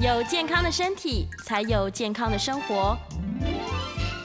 有健康的身体，才有健康的生活。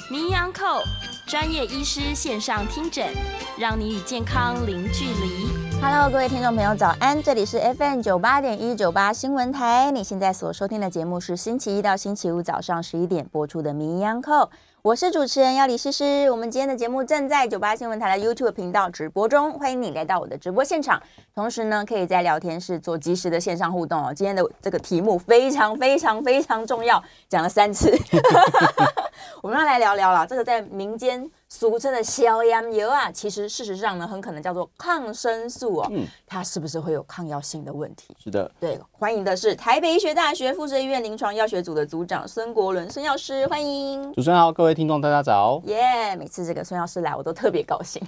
名医昂扣专业医师线上听诊，让你与健康零距离。Hello，各位听众朋友，早安！这里是 FM 九八点一九八新闻台。你现在所收听的节目是星期一到星期五早上十一点播出的名医昂扣。我是主持人要李诗诗，我们今天的节目正在九八新闻台的 YouTube 频道直播中，欢迎你来到我的直播现场。同时呢，可以在聊天室做即时的线上互动哦。今天的这个题目非常非常非常重要，讲了三次，我们要来聊聊啦。这个在民间俗称的消炎药啊，其实事实上呢，很可能叫做抗生素哦。嗯，它是不是会有抗药性的问题？是的，对。欢迎的是台北医学大学附设医院临床药学组的组长孙国伦孙药师，欢迎。主持人好，各位听众大家早。耶，yeah, 每次这个孙药师来，我都特别高兴，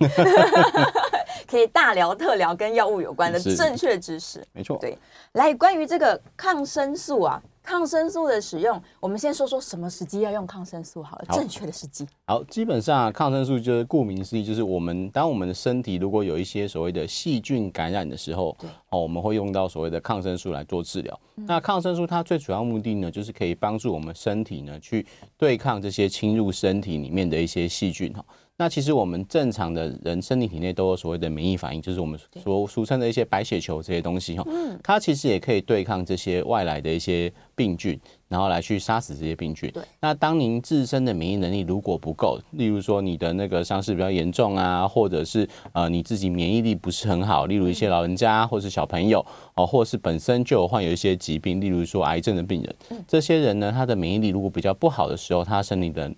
可以大聊特聊跟药物有关的正确知识。没错，对。来，关于这个抗生素啊。抗生素的使用，我们先说说什么时机要用抗生素好了，好正确的时机。好，基本上抗生素就是顾名思义，就是我们当我们的身体如果有一些所谓的细菌感染的时候，对哦，我们会用到所谓的抗生素来做治疗。嗯、那抗生素它最主要目的呢，就是可以帮助我们身体呢去对抗这些侵入身体里面的一些细菌哈。那其实我们正常的人身体体内都有所谓的免疫反应，就是我们所俗称的一些白血球这些东西哈，它其实也可以对抗这些外来的一些病菌，然后来去杀死这些病菌。对。那当您自身的免疫能力如果不够，例如说你的那个伤势比较严重啊，或者是呃你自己免疫力不是很好，例如一些老人家或是小朋友哦，或是本身就有患有一些疾病，例如说癌症的病人，这些人呢，他的免疫力如果比较不好的时候，他身体的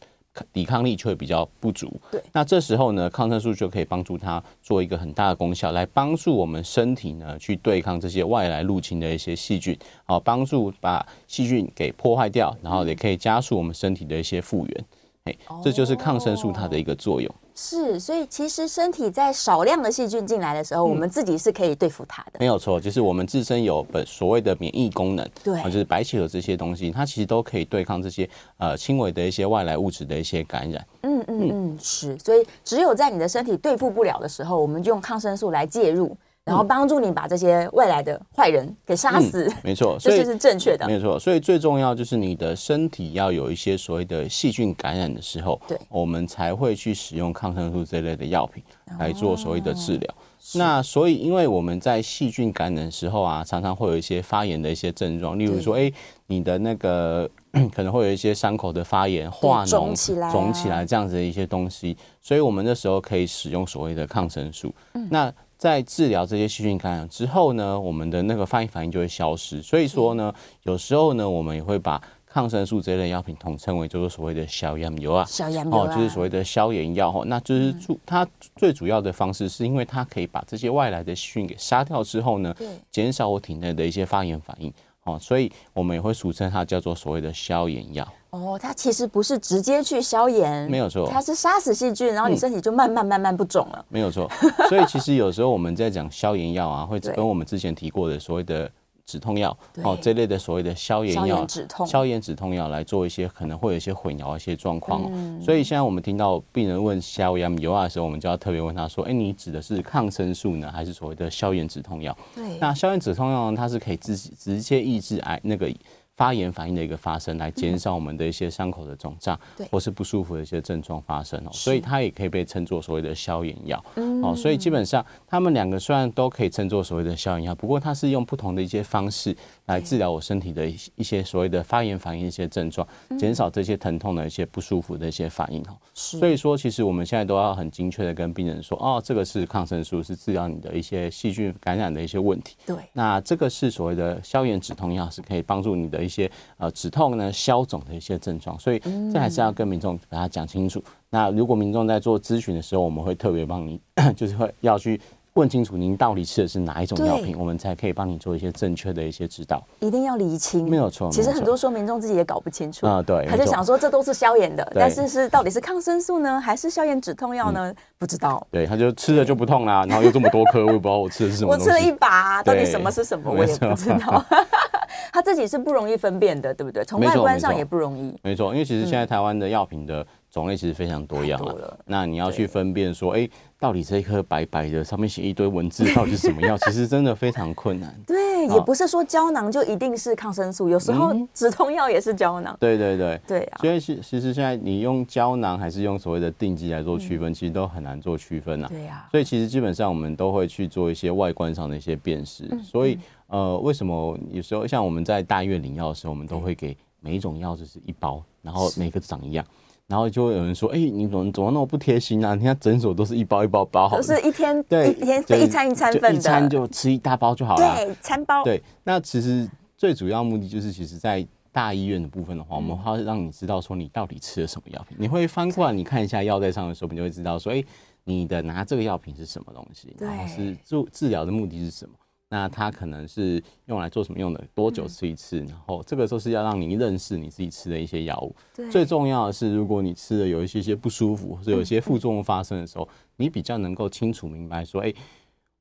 抵抗力就会比较不足，对，那这时候呢，抗生素就可以帮助它做一个很大的功效，来帮助我们身体呢去对抗这些外来入侵的一些细菌，好，帮助把细菌给破坏掉，然后也可以加速我们身体的一些复原，哎，这就是抗生素它的一个作用。是，所以其实身体在少量的细菌进来的时候，嗯、我们自己是可以对付它的。没有错，就是我们自身有本所谓的免疫功能，对，就是白血球这些东西，它其实都可以对抗这些呃轻微的一些外来物质的一些感染。嗯嗯嗯，是，所以只有在你的身体对付不了的时候，我们就用抗生素来介入。然后帮助你把这些外来的坏人给杀死，嗯、没错，这是正确的，没错。所以最重要就是你的身体要有一些所谓的细菌感染的时候，对，我们才会去使用抗生素这类的药品来做所谓的治疗。哦、那所以，因为我们在细菌感染的时候啊，常常会有一些发炎的一些症状，例如说，哎对，你的那个 可能会有一些伤口的发炎、化脓、肿起来、肿起来这样子的一些东西，所以我们那时候可以使用所谓的抗生素。嗯、那在治疗这些细菌感染之后呢，我们的那个发炎反应就会消失。所以说呢，有时候呢，我们也会把抗生素这类药品统称为就是所谓的消炎药啊，消炎药哦，就是所谓的消炎药哈。那就是主它最主要的方式，是因为它可以把这些外来的细菌给杀掉之后呢，减少我体内的一些发炎反应。哦，所以我们也会俗称它叫做所谓的消炎药。哦，它其实不是直接去消炎，没有错，它是杀死细菌，然后你身体就慢慢慢慢不肿了。没有错，所以其实有时候我们在讲消炎药啊，会 跟我们之前提过的所谓的。止痛药哦，这类的所谓的消炎药、止痛、消炎止痛药来做一些可能会有一些混淆一些状况哦。嗯、所以现在我们听到病人问消炎药的时候，我们就要特别问他说：“哎，你指的是抗生素呢，还是所谓的消炎止痛药？”对，那消炎止痛药呢，它是可以自己直接抑制癌那个。发炎反应的一个发生，来减少我们的一些伤口的肿胀，对，或是不舒服的一些症状发生哦，所以它也可以被称作所谓的消炎药，哦，所以基本上他们两个虽然都可以称作所谓的消炎药，不过它是用不同的一些方式来治疗我身体的一些所谓的发炎反应一些症状，减少这些疼痛的一些不舒服的一些反应哦。所以说，其实我们现在都要很精确的跟病人说，哦，这个是抗生素，是治疗你的一些细菌感染的一些问题，对，那这个是所谓的消炎止痛药，是可以帮助你的。一些呃止痛呢、消肿的一些症状，所以这还是要跟民众把它讲清楚。那如果民众在做咨询的时候，我们会特别帮你，就是会要去。问清楚您到底吃的是哪一种药品，我们才可以帮你做一些正确的一些指导。一定要理清，没有错。其实很多时候民众自己也搞不清楚啊，对，他就想说这都是消炎的，但是是到底是抗生素呢，还是消炎止痛药呢？不知道。对，他就吃了就不痛啦，然后又这么多颗，我也不知道我吃的是什么。我吃了一把，到底什么是什么，我也不知道。他自己是不容易分辨的，对不对？从外观上也不容易。没错，因为其实现在台湾的药品的种类其实非常多样了。那你要去分辨说，哎。到底这一颗白白的，上面写一堆文字，到底是什么药？其实真的非常困难。对，也不是说胶囊就一定是抗生素，有时候止痛药也是胶囊。对对对，对啊。所以其其实现在你用胶囊还是用所谓的定剂来做区分，其实都很难做区分呐。对呀。所以其实基本上我们都会去做一些外观上的一些辨识。所以呃，为什么有时候像我们在大医院领药的时候，我们都会给每一种药就是一包，然后每个长一样。然后就会有人说：“哎、欸，你怎么怎么那么不贴心啊？你看诊所都是一包一包包好，都是一天对一天一餐一餐份的，一餐就吃一大包就好了。对，餐包。对，那其实最主要目的就是，其实，在大医院的部分的话，我们会让你知道说你到底吃了什么药品。你会翻过来，你看一下药袋上的时候，你就会知道说，哎、欸，你的拿这个药品是什么东西，然后是治治疗的目的是什么。”那它可能是用来做什么用的？多久吃一次？然后这个都是要让你认识你自己吃的一些药物。最重要的是，如果你吃的有一些些不舒服，或者有一些副作用发生的时候，你比较能够清楚明白说，哎，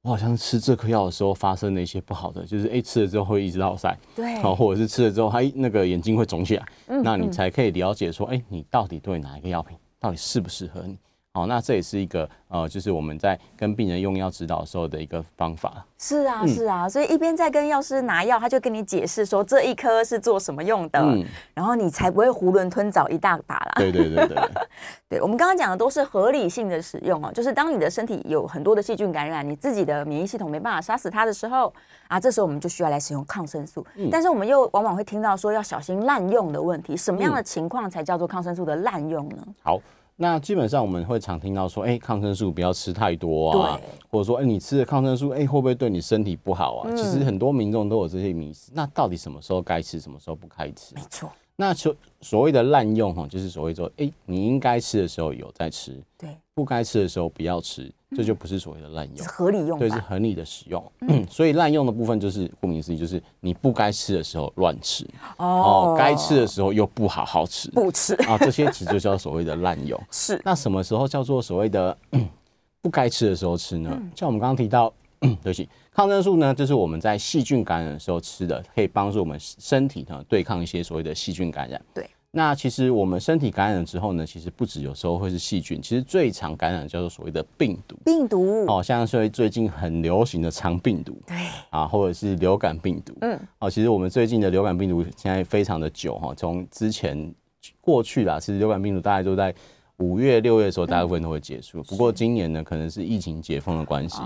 我好像吃这颗药的时候发生了一些不好的，就是哎吃了之后会一直落腮，对，或者是吃了之后它那个眼睛会肿起来，那你才可以了解说，哎，你到底对哪一个药品到底适不适合你？好，那这也是一个呃，就是我们在跟病人用药指导的时候的一个方法。是啊，是啊，所以一边在跟药师拿药，他就跟你解释说这一颗是做什么用的，嗯，然后你才不会囫囵吞枣一大把啦。对对对对，对，我们刚刚讲的都是合理性的使用哦，就是当你的身体有很多的细菌感染，你自己的免疫系统没办法杀死它的时候啊，这时候我们就需要来使用抗生素。嗯，但是我们又往往会听到说要小心滥用的问题，什么样的情况才叫做抗生素的滥用呢？好。那基本上我们会常听到说，哎、欸，抗生素不要吃太多啊，或者说，哎、欸，你吃的抗生素，哎、欸，会不会对你身体不好啊？嗯、其实很多民众都有这些迷思。那到底什么时候该吃，什么时候不该吃？没错。那所所谓的滥用哈，就是所谓说，哎、欸，你应该吃的时候有在吃，对，不该吃的时候不要吃。这就不是所谓的滥用，是合理用，对，是合理的使用。嗯，所以滥用的部分就是顾名思义，就是你不该吃的时候乱吃，哦，该吃的时候又不好好吃，不吃啊，这些其实就叫所谓的滥用。是，那什么时候叫做所谓的 不该吃的时候吃呢？像我们刚刚提到，对不起，抗生素呢，就是我们在细菌感染的时候吃的，可以帮助我们身体呢对抗一些所谓的细菌感染。对。那其实我们身体感染了之后呢，其实不止有时候会是细菌，其实最常感染叫做所谓的病毒。病毒哦，像是最近很流行的肠病毒，对啊，或者是流感病毒，嗯，哦，其实我们最近的流感病毒现在非常的久哈，从之前过去啦，其实流感病毒大概都在。五月、六月的时候，大部分都会结束。不过今年呢，可能是疫情解封的关系，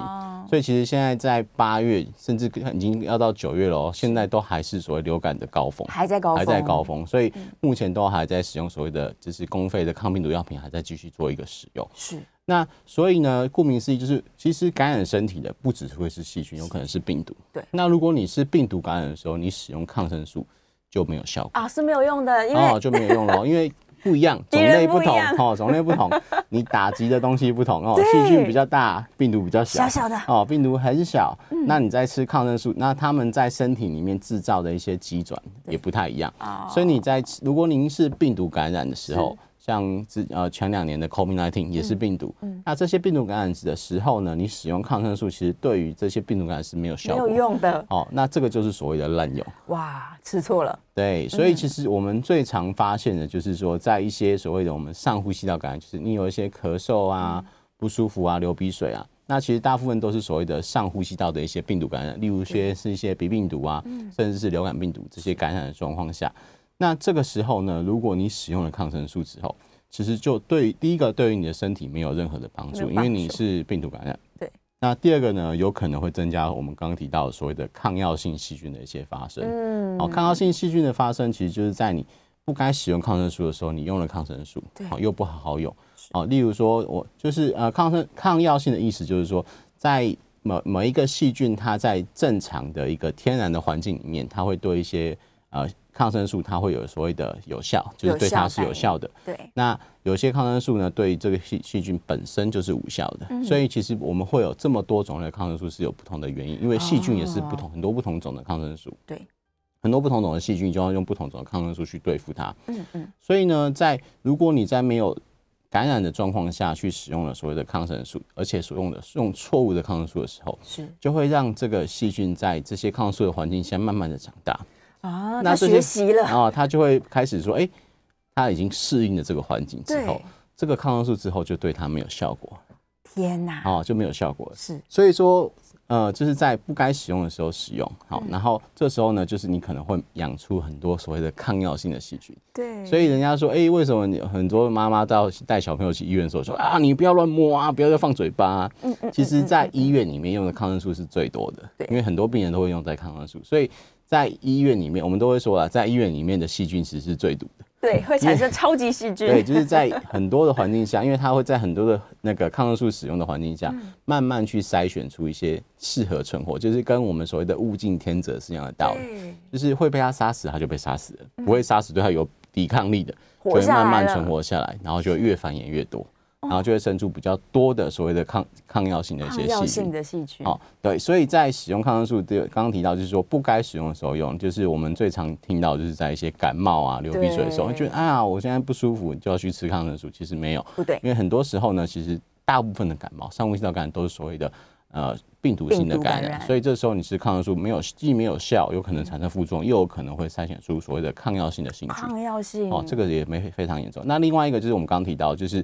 所以其实现在在八月，甚至已经要到九月了哦，现在都还是所谓流感的高峰，还在高峰，还在高峰。所以目前都还在使用所谓的就是公费的抗病毒药品，还在继续做一个使用。是。那所以呢，顾名思义，就是其实感染身体的不只是会是细菌，有可能是病毒。对。那如果你是病毒感染的时候，你使用抗生素就没有效果啊，是没有用的，因为哦就没有用了，因为。不一样，种类不同哦，种类不同，你打击的东西不同哦。细菌比较大，病毒比较小，小小的哦，病毒很小。嗯、那你在吃抗生素，那他们在身体里面制造的一些机转也不太一样，所以你在如果您是病毒感染的时候。像之呃前两年的 COVID-19 也是病毒，嗯，那这些病毒感染的时候呢，你使用抗生素，其实对于这些病毒感染是没有效果，没有用的。哦，那这个就是所谓的滥用。哇，吃错了。对，所以其实我们最常发现的就是说，在一些所谓的我们上呼吸道感染，就是你有一些咳嗽啊、不舒服啊、流鼻水啊，那其实大部分都是所谓的上呼吸道的一些病毒感染，例如一些是一些鼻病毒啊，甚至是流感病毒这些感染的状况下。那这个时候呢，如果你使用了抗生素之后，其实就对第一个对于你的身体没有任何的帮助，因为你是病毒感染。对。那第二个呢，有可能会增加我们刚刚提到的所谓的抗药性细菌的一些发生。嗯。好，抗药性细菌的发生，其实就是在你不该使用抗生素的时候，你用了抗生素，好又不好好用。好，例如说我就是呃抗生抗药性的意思就是说，在某某一个细菌它在正常的一个天然的环境里面，它会对一些。呃抗生素它会有所谓的有效，就是对它是有效的。对。那有些抗生素呢，对这个细细菌本身就是无效的。嗯、所以其实我们会有这么多种类的抗生素是有不同的原因，因为细菌也是不同、哦、很多不同种的抗生素。对。很多不同种的细菌就要用不同种的抗生素去对付它。嗯嗯。所以呢，在如果你在没有感染的状况下去使用了所谓的抗生素，而且所用的是用错误的抗生素的时候，是就会让这个细菌在这些抗生素的环境下慢慢的长大啊。那学习了，然后他就会开始说，哎、欸，它已经适应了这个环境之后，这个抗生素之后就对他没有效果。天哪！哦，就没有效果了。是，所以说。呃，就是在不该使用的时候使用，好，然后这时候呢，就是你可能会养出很多所谓的抗药性的细菌。对，所以人家说，哎、欸，为什么你很多妈妈到带小朋友去医院的时候说啊，你不要乱摸啊，不要再放嘴巴、啊。嗯嗯。其实，在医院里面用的抗生素是最多的，对，因为很多病人都会用在抗生素，所以在医院里面，我们都会说啊，在医院里面的细菌其实是最毒的。对，会产生超级细菌。对，就是在很多的环境下，因为它会在很多的那个抗生素使用的环境下，慢慢去筛选出一些适合存活，就是跟我们所谓的物竞天择是一样的道理。就是会被它杀死，它就被杀死了；不会杀死，对它有抵抗力的，就会慢慢存活下来，然后就越繁衍越多。然后就会生出比较多的所谓的抗抗药性的一些细菌。的细菌哦，对，所以在使用抗生素，刚刚提到就是说不该使用的时候用，就是我们最常听到就是在一些感冒啊、流鼻水的时候，觉得啊，我现在不舒服，就要去吃抗生素。其实没有，不对，因为很多时候呢，其实大部分的感冒、上呼吸道感染都是所谓的呃病毒性的感染，所以这时候你吃抗生素没有既没有效，有可能产生副作用，又有可能会筛选出所谓的抗药性的细菌。抗药性哦，这个也没非常严重。那另外一个就是我们刚刚提到，就是。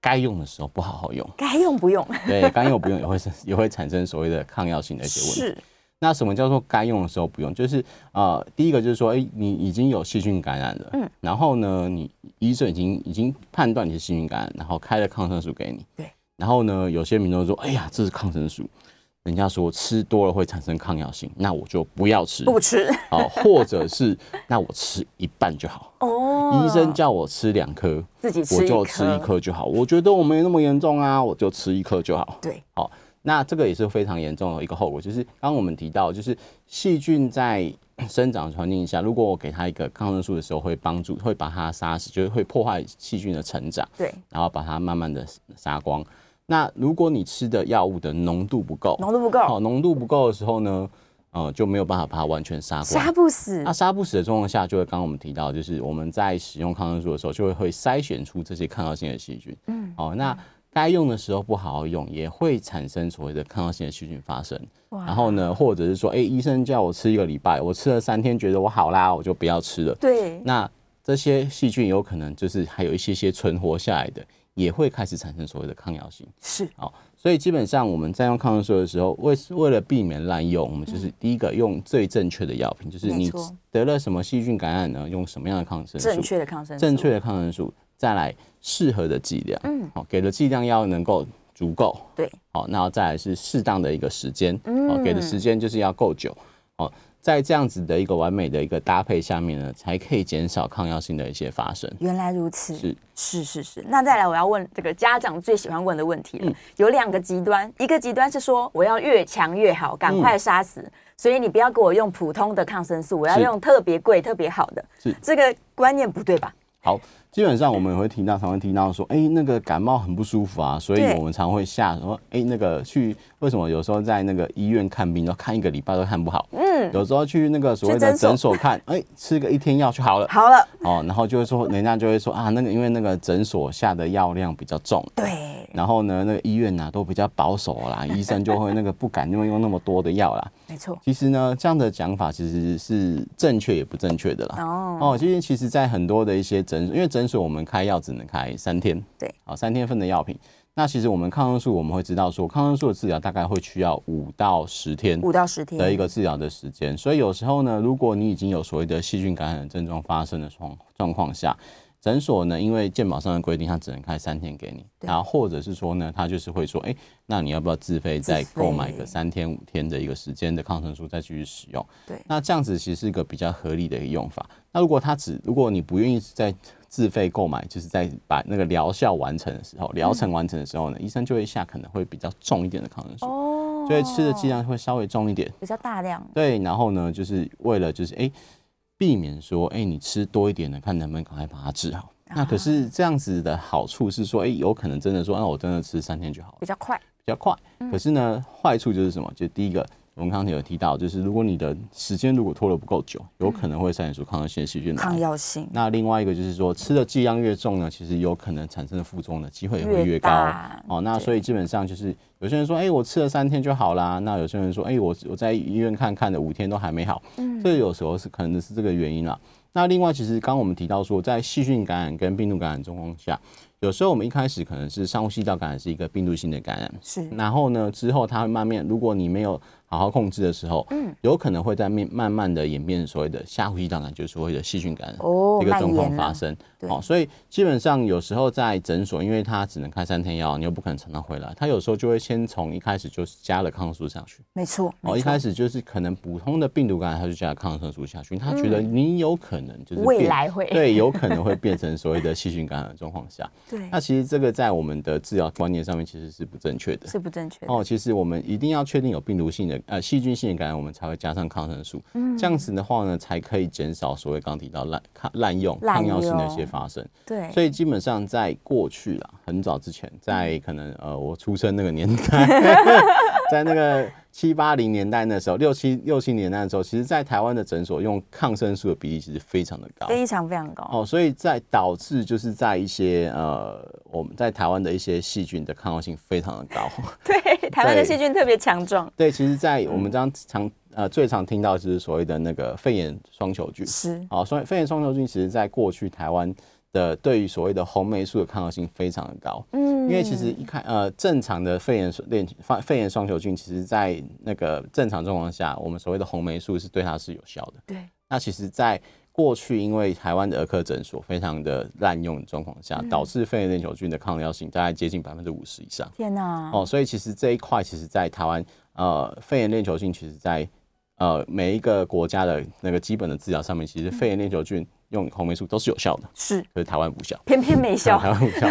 该用的时候不好好用，该用不用，对，该用不用也会也会产生所谓的抗药性的一些问题。是，那什么叫做该用的时候不用？就是呃，第一个就是说，哎、欸，你已经有细菌感染了，嗯，然后呢，你医生已经已经判断你是细菌感染，然后开了抗生素给你，对，然后呢，有些民众说，哎呀，这是抗生素。人家说吃多了会产生抗药性，那我就不要吃，不吃。好，或者是那我吃一半就好。哦，医生叫我吃两颗，自己吃我就吃一颗就好。我觉得我没那么严重啊，我就吃一颗就好。对，好，那这个也是非常严重的一个后果，就是刚刚我们提到，就是细菌在生长环境下，如果我给它一个抗生素的时候，会帮助，会把它杀死，就是会破坏细菌的成长。对，然后把它慢慢的杀光。那如果你吃的药物的浓度不够，浓度不够，好，浓度不够的时候呢，呃，就没有办法把它完全杀光，杀不死。那杀不死的状况下，就会刚刚我们提到，就是我们在使用抗生素的时候，就会会筛选出这些抗药性的细菌。嗯，好，那该用的时候不好好用，也会产生所谓的抗药性的细菌发生。哇，然后呢，或者是说，哎、欸，医生叫我吃一个礼拜，我吃了三天，觉得我好啦，我就不要吃了。对，那这些细菌有可能就是还有一些些存活下来的。也会开始产生所谓的抗药性，是。哦，所以基本上我们在用抗生素的时候，为为了避免滥用，我们就是第一个用最正确的药品，就是你得了什么细菌感染呢？用什么样的抗生素？正确的抗生素，正确的抗生素，再来适合的剂量，嗯，好，给的剂量要能够足够，对，好，那再来是适当的一个时间，嗯，给的时间就是要够久，哦。在这样子的一个完美的一个搭配下面呢，才可以减少抗药性的一些发生。原来如此，是是是是。那再来，我要问这个家长最喜欢问的问题了。嗯、有两个极端，一个极端是说我要越强越好，赶快杀死，嗯、所以你不要给我用普通的抗生素，我要用特别贵、特别好的。是这个观念不对吧？好。基本上我们也会听到，常会听到说，哎、欸，那个感冒很不舒服啊，所以我们常会下说，哎、欸，那个去为什么有时候在那个医院看病，都看一个礼拜都看不好，嗯，有时候去那个所谓的诊所看，哎、欸，吃个一天药就好了，好了，哦，然后就会说，人家就会说啊，那个因为那个诊所下的药量比较重，对，然后呢，那个医院呐都比较保守啦，医生就会那个不敢用用那么多的药啦，没错，其实呢，这样的讲法其实是正确也不正确的啦，哦，哦，其实其实在很多的一些诊所，因为诊所我们开药。只能开三天，对，好，三天份的药品。那其实我们抗生素，我们会知道说，抗生素的治疗大概会需要五到十天，五到十天的一个治疗的时间。所以有时候呢，如果你已经有所谓的细菌感染的症状发生的状状况下，诊所呢，因为健保上的规定，它只能开三天给你，然后或者是说呢，他就是会说，哎、欸，那你要不要自费再购买个三天五天的一个时间的抗生素再继续使用？对，那这样子其实是一个比较合理的一个用法。那如果他只，如果你不愿意再自费购买，就是在把那个疗效完成的时候，疗程完成的时候呢，医生就会下可能会比较重一点的抗生素，所以吃的剂量会稍微重一点，比较大量。对，然后呢，就是为了就是哎。欸避免说，哎，你吃多一点的，看能不能赶快把它治好。那可是这样子的好处是说，哎，有可能真的说，那我真的吃三天就好了，比较快，比较快。可是呢，坏处就是什么？就第一个。我们刚才有提到，就是如果你的时间如果拖得不够久，有可能会产生出抗药性细菌。抗药性。那另外一个就是说，吃的剂量越重呢，其实有可能产生的副作用的机会也会越高。哦，那所以基本上就是有些人说，哎，我吃了三天就好啦。那有些人说，哎，我我在医院看看的五天都还没好。嗯，这有时候是可能是这个原因啦。那另外，其实刚刚我们提到说，在细菌感染跟病毒感染状况下。有时候我们一开始可能是上呼吸道感染是一个病毒性的感染，是。然后呢，之后它会慢慢，如果你没有好好控制的时候，嗯，有可能会在面慢慢的演变所谓的下呼吸道感染，就是所谓的细菌感染哦，一个状况发生。好，所以基本上有时候在诊所，因为他只能开三天药，你又不可能常常回来，他有时候就会先从一开始就加了抗生素上去。没错。哦，一开始就是可能普通的病毒感染，他就加了抗生素下去，他觉得你有可能就是未来会 对，有可能会变成所谓的细菌感染的状况下。对，那其实这个在我们的治疗观念上面其实是不正确的，是不正确的哦。其实我们一定要确定有病毒性的呃细菌性的感染，我们才会加上抗生素。嗯，这样子的话呢，才可以减少所谓刚提到滥抗滥用抗药性的一些发生。对，所以基本上在过去啦，很早之前，在可能呃我出生那个年代，在那个。七八零年代那时候，六七六七年代的时候，其实，在台湾的诊所用抗生素的比例其实非常的高，非常非常高哦。所以在导致就是在一些呃，我们在台湾的一些细菌的抗药性非常的高。对，台湾的细菌特别强壮。对，其实，在我们这样常呃最常听到就是所谓的那个肺炎双球菌是哦，所以肺炎双球菌其实在过去台湾。的对于所谓的红霉素的抗药性非常的高，嗯，因为其实一看呃正常的肺炎链肺炎双球菌，其实在那个正常状况下，我们所谓的红霉素是对它是有效的。对，那其实在过去，因为台湾的儿科诊所非常的滥用的状况下，导致肺炎链球菌的抗药性大概接近百分之五十以上。天哪！哦，所以其实这一块，其实在台湾呃肺炎链球菌，其实在呃每一个国家的那个基本的治疗上面，其实肺炎链球菌。用红霉素都是有效的，是，可是台湾无效，偏偏没效，台湾无效。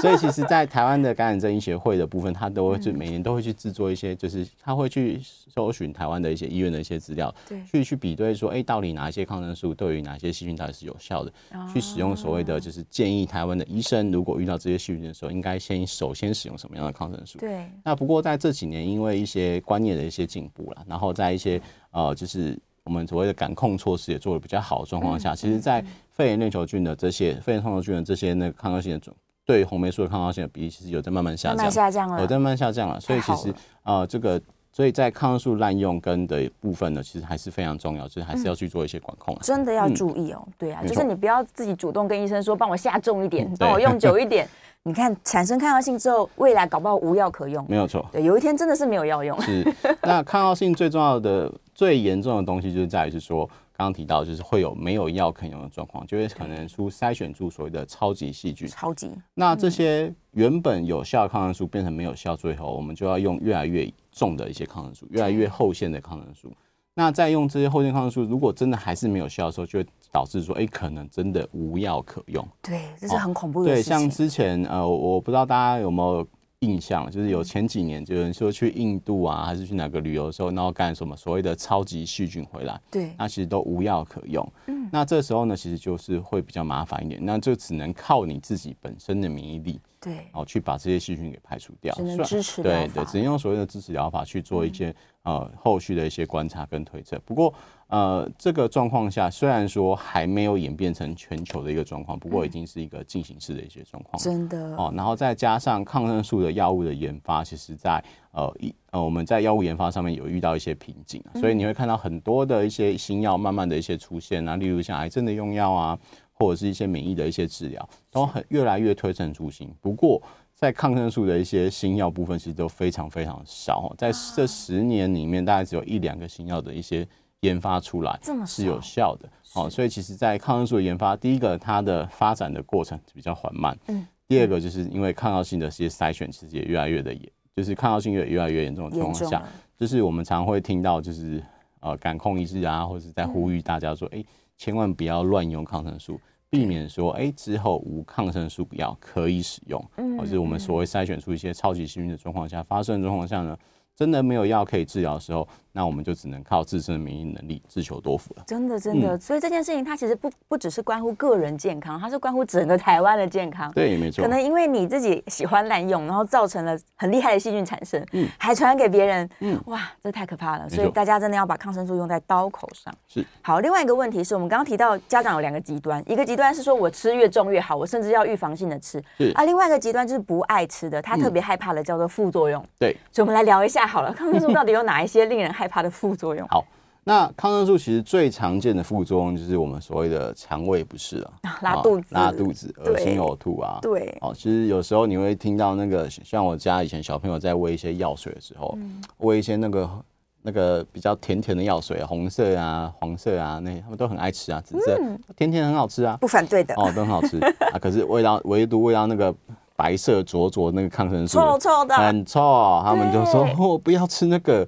所以其实，在台湾的感染症医学会的部分，他都会去每年都会去制作一些，就是他会去搜寻台湾的一些医院的一些资料，对，去去比对说，哎，到底哪一些抗生素对于哪些细菌到底是有效的，去使用所谓的就是建议台湾的医生，如果遇到这些细菌的时候，应该先首先使用什么样的抗生素？对。那不过在这几年，因为一些观念的一些进步了，然后在一些呃，就是。我们所谓的感控措施也做得比较好的状况下，其实，在肺炎链球菌的这些肺炎双球菌的这些那个抗药性的种，对红霉素的抗药性的比例，其实有在慢慢下降，下降了，有在慢慢下降了。所以其实呃，这个所以在抗生素滥用跟的部分呢，其实还是非常重要，就是还是要去做一些管控。真的要注意哦，对啊，就是你不要自己主动跟医生说，帮我下重一点，帮我用久一点。你看产生抗药性之后，未来搞不好无药可用。没有错，对，有一天真的是没有药用。是，那抗药性最重要的。最严重的东西就是在于是说，刚刚提到就是会有没有药可用的状况，就会可能出筛选出所谓的超级细菌。超级。那这些原本有效的抗生素变成没有效，最后我们就要用越来越重的一些抗生素，越来越后线的抗生素。那再用这些后线抗生素，如果真的还是没有效的时候，就会导致说，哎、欸，可能真的无药可用。对，这是很恐怖的事情。对，像之前呃，我不知道大家有没有。印象就是有前几年，就有人说去印度啊，还是去哪个旅游的时候，然后干什么所谓的超级细菌回来，对，那其实都无药可用。嗯，那这时候呢，其实就是会比较麻烦一点，那就只能靠你自己本身的免疫力，对，哦，去把这些细菌给排除掉，只能支持对对，只能用所谓的支持疗法去做一些、嗯、呃后续的一些观察跟推测。不过。呃，这个状况下，虽然说还没有演变成全球的一个状况，不过已经是一个进行式的一些状况。真的哦，然后再加上抗生素的药物的研发，其实在呃一呃我们在药物研发上面有遇到一些瓶颈，所以你会看到很多的一些新药慢慢的一些出现啊，例如像癌症的用药啊，或者是一些免疫的一些治疗，都很越来越推陈出新。不过在抗生素的一些新药部分，其实都非常非常少，在这十年里面，大概只有一两个新药的一些。研发出来是有效的，哦，所以其实，在抗生素的研发，第一个它的发展的过程比较缓慢，嗯，第二个就是因为抗药性的这些筛选其实也越来越的严，就是抗药性越越来越严重的情况下，就是我们常会听到就是呃感控一致啊，或者是在呼吁大家说，哎，千万不要乱用抗生素，避免说，哎，之后无抗生素药可以使用，或者我们所谓筛选出一些超级细菌的状况下发生的状况下呢。真的没有药可以治疗的时候，那我们就只能靠自身的免疫能力自求多福了。真的，真的。嗯、所以这件事情它其实不不只是关乎个人健康，它是关乎整个台湾的健康。对，没错。可能因为你自己喜欢滥用，然后造成了很厉害的细菌产生，嗯，还传染给别人，嗯，哇，这太可怕了。所以大家真的要把抗生素用在刀口上。是。好，另外一个问题是我们刚刚提到家长有两个极端，一个极端是说我吃越重越好，我甚至要预防性的吃。是。啊，另外一个极端就是不爱吃的，他特别害怕的叫做副作用。对。所以我们来聊一下好了，抗生素到底有哪一些令人害怕的副作用？好，那抗生素其实最常见的副作用就是我们所谓的肠胃不适啊，拉肚子、拉肚子、恶心、呕吐啊。对，哦，其实有时候你会听到那个，像我家以前小朋友在喂一些药水的时候，喂一些那个那个比较甜甜的药水，红色啊、黄色啊，那他们都很爱吃啊，紫色甜甜很好吃啊，不反对的哦，都很好吃啊。可是味道 唯独味道那个。白色浊浊那个抗生素，臭臭的，很臭。他们就说：“我不要吃那个。”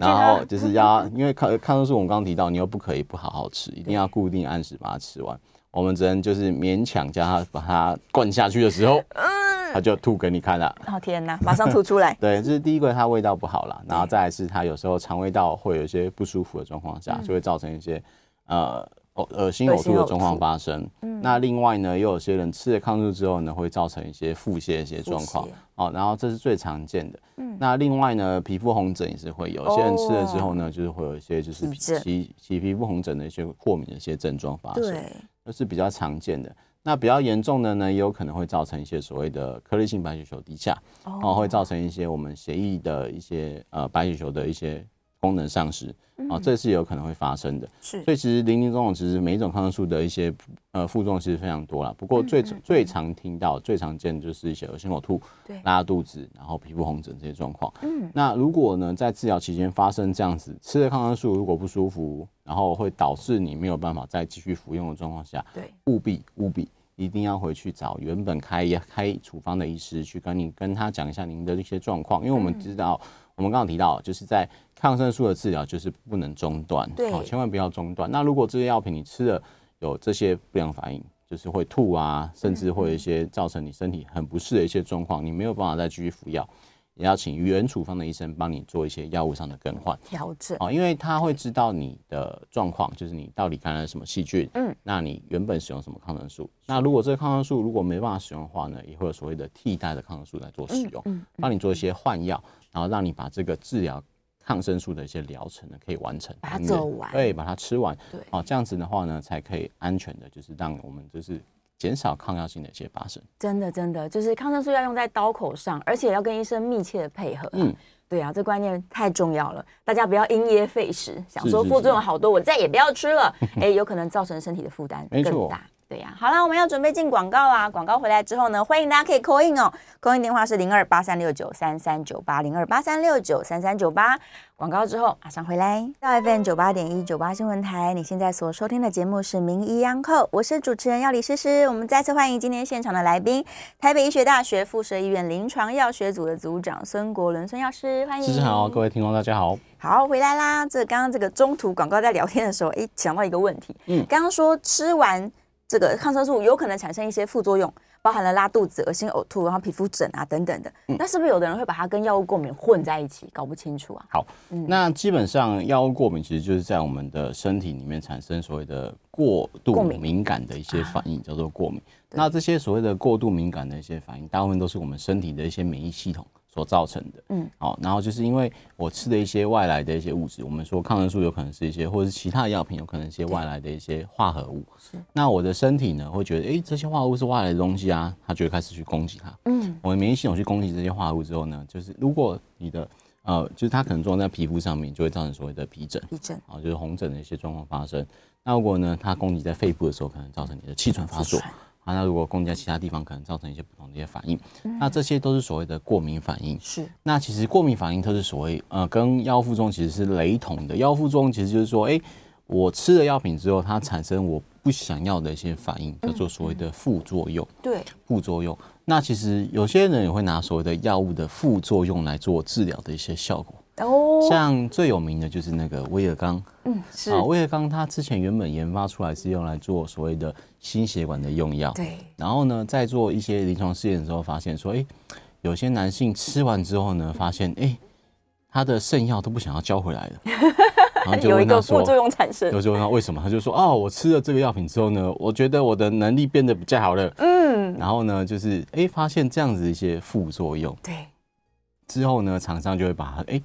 然后就是要，因为抗抗生素我们刚刚提到，你又不可以不好好吃，一定要固定按时把它吃完。我们只能就是勉强叫他把它灌下去的时候，嗯他就吐给你看了。哦天哪，马上吐出来。对，这是第一个，它味道不好了。然后再来是它有时候肠胃道会有一些不舒服的状况下，就会造成一些呃。恶心呕吐的状况发生，嗯、那另外呢，又有些人吃了抗生素之后呢，会造成一些腹泻一些状况，哦，然后这是最常见的。嗯、那另外呢，皮肤红疹也是会有，有些人吃了之后呢，哦、就是会有一些就是起起皮肤红疹的一些过敏的一些症状发生，对，这是比较常见的。那比较严重的呢，也有可能会造成一些所谓的颗粒性白血球低下，哦，会造成一些我们血液的一些呃白血球的一些。功能丧失，啊，这是有可能会发生的。是，所以其实林林总总，其实每一种抗生素的一些呃副作用其实非常多啦。不过最最常听到、最常见的就是一些恶心呕吐、拉肚子，然后皮肤红疹这些状况。嗯，那如果呢在治疗期间发生这样子，吃了抗生素如果不舒服，然后会导致你没有办法再继续服用的状况下，对，务必务必一定要回去找原本开开处方的医师去跟你跟他讲一下您的一些状况，因为我们知道。我们刚刚提到，就是在抗生素的治疗就是不能中断，对，千万不要中断。那如果这些药品你吃了有这些不良反应，就是会吐啊，甚至会有一些造成你身体很不适的一些状况，你没有办法再继续服药。也要请原处方的医生帮你做一些药物上的更换调整哦，因为他会知道你的状况，就是你到底感染了什么细菌，嗯，那你原本使用什么抗生素？那如果这个抗生素如果没办法使用的话呢，也会有所谓的替代的抗生素来做使用，嗯，帮你做一些换药，然后让你把这个治疗抗生素的一些疗程呢可以完成，把它走完，对，把它吃完，对，哦，这样子的话呢，才可以安全的，就是让我们就是。减少抗药性的一些发生，真的真的就是抗生素要用在刀口上，而且要跟医生密切的配合。嗯，对啊，这观念太重要了，大家不要因噎废食，想说副作用好多，我再也不要吃了，哎，有可能造成身体的负担更大。对呀，好了，我们要准备进广告啦。广告回来之后呢，欢迎大家可以 call in 哦，call in 电话是零二八三六九三三九八零二八三六九三三九八。广告之后马上回来。到 FM 九八点一九八新闻台，你现在所收听的节目是名医央叩，我是主持人药理诗诗。我们再次欢迎今天现场的来宾，台北医学大学附设医院临床药学组的组长孙国伦孙药师，欢迎。诗诗好，各位听众大家好。好，回来啦。这刚刚这个中途广告在聊天的时候，哎，想到一个问题，嗯，刚刚说吃完。这个抗生素有可能产生一些副作用，包含了拉肚子、恶心、呕吐，然后皮肤疹啊等等的。嗯、那是不是有的人会把它跟药物过敏混在一起，搞不清楚啊？好，嗯、那基本上药物过敏其实就是在我们的身体里面产生所谓的过度敏感的一些反应，叫做过敏。啊、那这些所谓的过度敏感的一些反应，大部分都是我们身体的一些免疫系统。所造成的，嗯，好，然后就是因为我吃的一些外来的一些物质，我们说抗生素有可能是一些，或者是其他的药品有可能一些外来的一些化合物，是。那我的身体呢会觉得，哎，这些化合物是外来的东西啊，它就会开始去攻击它，嗯，我的免疫系统去攻击这些化合物之后呢，就是如果你的呃，就是它可能装在皮肤上面，就会造成所谓的皮疹，皮疹，啊，就是红疹的一些状况发生。那如果呢，它攻击在肺部的时候，可能造成你的气喘发作。啊，那如果攻击在其他地方，可能造成一些不同的一些反应。嗯、那这些都是所谓的过敏反应。是。那其实过敏反应它是所谓呃，跟药物副作用其实是雷同的。药物副作用其实就是说，哎、欸，我吃了药品之后，它产生我不想要的一些反应，叫做所谓的副作用。对、嗯。副作用。那其实有些人也会拿所谓的药物的副作用来做治疗的一些效果。哦，像最有名的就是那个威尔刚，嗯，是啊，威尔刚它之前原本研发出来是用来做所谓的心血管的用药，对。然后呢，在做一些临床试验的时候，发现说，哎，有些男性吃完之后呢，发现，哎，他的肾药都不想要交回来了，然后就有一个副作用产生。有时候问他为什么，他就说：“哦，我吃了这个药品之后呢，我觉得我的能力变得比较好了。”嗯，然后呢，就是哎，发现这样子一些副作用。对。之后呢，厂商就会把它哎。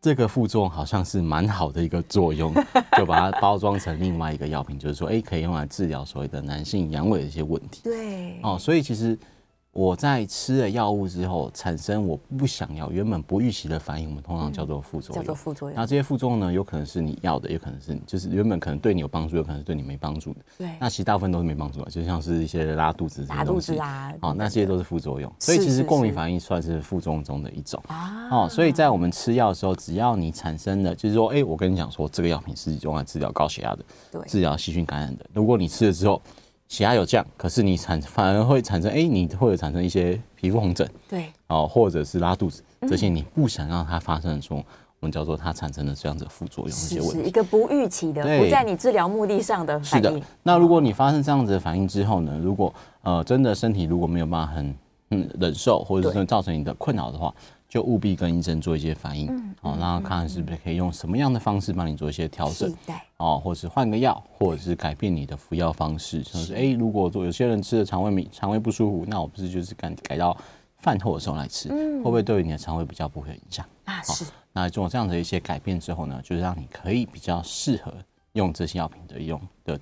这个副作用好像是蛮好的一个作用，就把它包装成另外一个药品，就是说，哎，可以用来治疗所谓的男性阳痿的一些问题。对，哦，所以其实。我在吃了药物之后，产生我不想要、原本不预期的反应，我们通常叫做副作用。叫做副作用。那这些副作用呢，有可能是你要的，也可能是就是原本可能对你有帮助，有可能是对你没帮助的。对。那其实大部分都是没帮助的，就像是一些拉肚子、拉肚子啊，哦，那些都是副作用。所以其实过敏反应算是副作用中的一种啊。哦，所以在我们吃药的时候，只要你产生了，就是说，哎，我跟你讲说，这个药品是用来治疗高血压的，对，治疗细菌感染的。如果你吃了之后，血压有降，可是你产反而会产生，哎、欸，你会有产生一些皮肤红疹，对，哦，或者是拉肚子，这些你不想让它发生的时候，我们叫做它产生的这样子的副作用，一些问题，是一个不预期的，不在你治疗目的上的反应。是的，那如果你发生这样子的反应之后呢，如果呃真的身体如果没有办法很嗯忍受，或者是造成你的困扰的话。就务必跟医生做一些反应，好、嗯，然后看看是不是可以用什么样的方式帮你做一些调整，哦，或是换个药，或者是改变你的服药方式，像是哎、欸，如果说有些人吃的肠胃肠肠胃不舒服，那我不是就是改改到饭后的时候来吃，嗯、会不会对你的肠胃比较不会有影响？啊，是。那做这样的一些改变之后呢，就是让你可以比较适合用这些药品的用的。